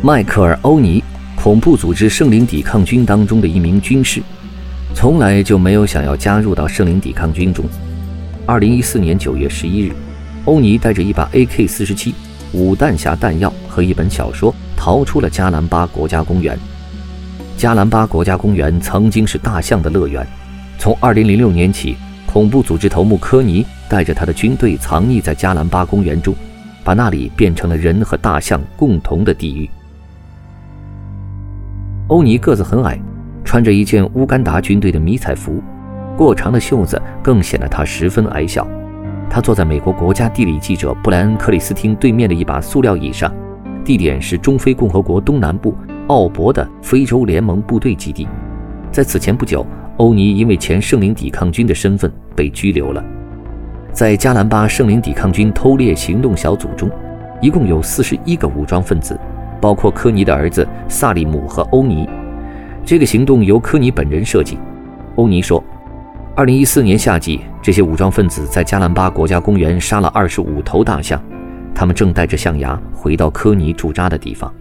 迈克尔·欧尼，恐怖组织圣灵抵抗军当中的一名军士，从来就没有想要加入到圣灵抵抗军中。二零一四年九月十一日，欧尼带着一把 AK 四十七、五弹匣弹药和一本小说逃出了加兰巴国家公园。加兰巴国家公园曾经是大象的乐园，从二零零六年起，恐怖组织头目科尼带着他的军队藏匿在加兰巴公园中，把那里变成了人和大象共同的地狱。欧尼个子很矮，穿着一件乌干达军队的迷彩服，过长的袖子更显得他十分矮小。他坐在美国国家地理记者布莱恩·克里斯汀对面的一把塑料椅上，地点是中非共和国东南部奥博的非洲联盟部队基地。在此前不久，欧尼因为前圣灵抵抗军的身份被拘留了。在加兰巴圣灵抵抗军偷猎行动小组中，一共有四十一个武装分子。包括科尼的儿子萨利姆和欧尼，这个行动由科尼本人设计。欧尼说，二零一四年夏季，这些武装分子在加兰巴国家公园杀了二十五头大象，他们正带着象牙回到科尼驻扎的地方。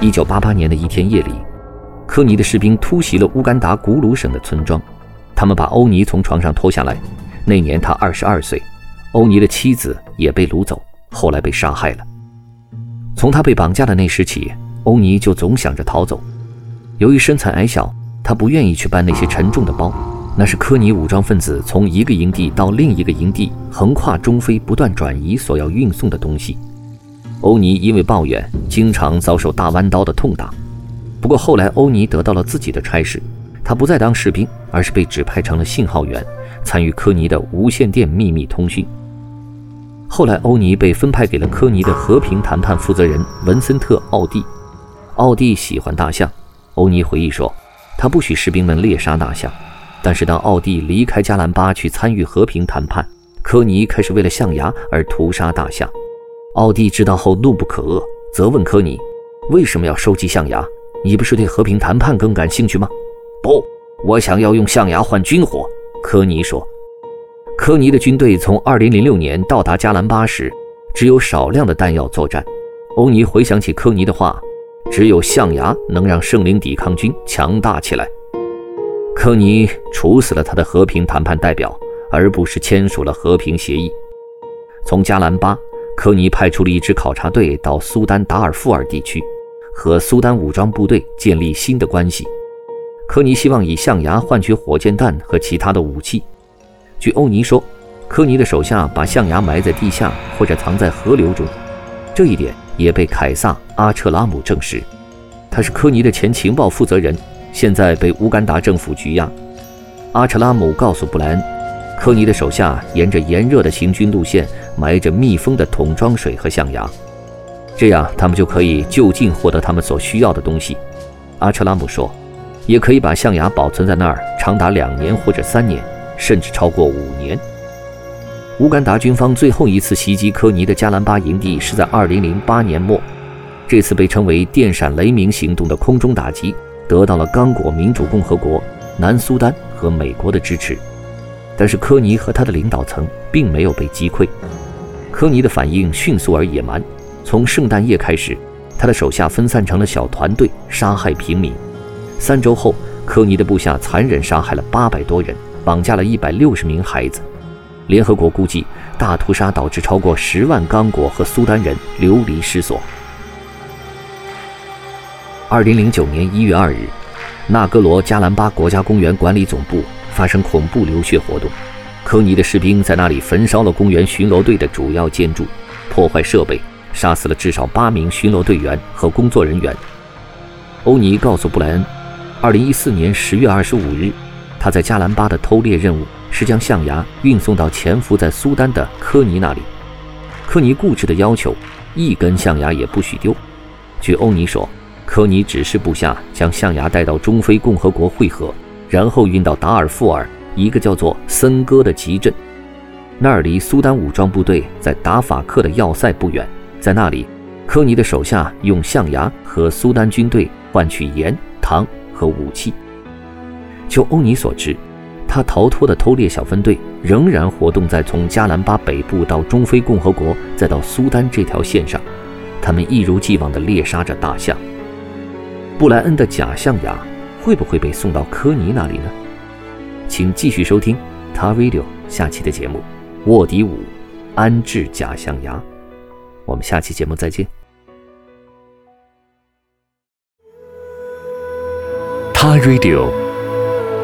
一九八八年的一天夜里，科尼的士兵突袭了乌干达古鲁省的村庄，他们把欧尼从床上拖下来。那年他二十二岁，欧尼的妻子也被掳走，后来被杀害了。从他被绑架的那时起，欧尼就总想着逃走。由于身材矮小，他不愿意去搬那些沉重的包，那是科尼武装分子从一个营地到另一个营地，横跨中非不断转移所要运送的东西。欧尼因为抱怨，经常遭受大弯刀的痛打。不过后来，欧尼得到了自己的差事，他不再当士兵，而是被指派成了信号员，参与科尼的无线电秘密通讯。后来，欧尼被分派给了科尼的和平谈判负责人文森特·奥蒂。奥蒂喜欢大象。欧尼回忆说，他不许士兵们猎杀大象。但是，当奥蒂离开加兰巴去参与和平谈判，科尼开始为了象牙而屠杀大象。奥蒂知道后怒不可遏，责问科尼：“为什么要收集象牙？你不是对和平谈判更感兴趣吗？”“不，我想要用象牙换军火。”科尼说。科尼的军队从2006年到达加兰巴时，只有少量的弹药作战。欧尼回想起科尼的话：“只有象牙能让圣灵抵抗军强大起来。”科尼处死了他的和平谈判代表，而不是签署了和平协议。从加兰巴，科尼派出了一支考察队到苏丹达尔富尔地区，和苏丹武装部队建立新的关系。科尼希望以象牙换取火箭弹和其他的武器。据欧尼说，科尼的手下把象牙埋在地下或者藏在河流中，这一点也被凯撒·阿彻拉姆证实。他是科尼的前情报负责人，现在被乌干达政府拘押。阿彻拉姆告诉布莱恩，科尼的手下沿着炎热的行军路线埋着密封的桶装水和象牙，这样他们就可以就近获得他们所需要的东西。阿彻拉姆说，也可以把象牙保存在那儿长达两年或者三年。甚至超过五年。乌干达军方最后一次袭击科尼的加兰巴营地是在2008年末，这次被称为“电闪雷鸣行动”的空中打击得到了刚果民主共和国、南苏丹和美国的支持，但是科尼和他的领导层并没有被击溃。科尼的反应迅速而野蛮，从圣诞夜开始，他的手下分散成了小团队，杀害平民。三周后，科尼的部下残忍杀害了800多人。绑架了一百六十名孩子。联合国估计，大屠杀导致超过十万刚果和苏丹人流离失所。二零零九年一月二日，纳戈罗加兰巴国家公园管理总部发生恐怖流血活动，科尼的士兵在那里焚烧了公园巡逻队的主要建筑，破坏设备，杀死了至少八名巡逻队员和工作人员。欧尼告诉布莱恩，二零一四年十月二十五日。他在加兰巴的偷猎任务是将象牙运送到潜伏在苏丹的科尼那里。科尼固执地要求，一根象牙也不许丢。据欧尼说，科尼指示部下将象牙带到中非共和国汇合，然后运到达尔富尔一个叫做森哥的集镇，那儿离苏丹武装部队在达法克的要塞不远。在那里，科尼的手下用象牙和苏丹军队换取盐、糖和武器。就欧尼所知，他逃脱的偷猎小分队仍然活动在从加兰巴北部到中非共和国再到苏丹这条线上。他们一如既往地猎杀着大象。布莱恩的假象牙会不会被送到科尼那里呢？请继续收听《他 Radio》下期的节目《卧底五安置假象牙》。我们下期节目再见。他 Radio，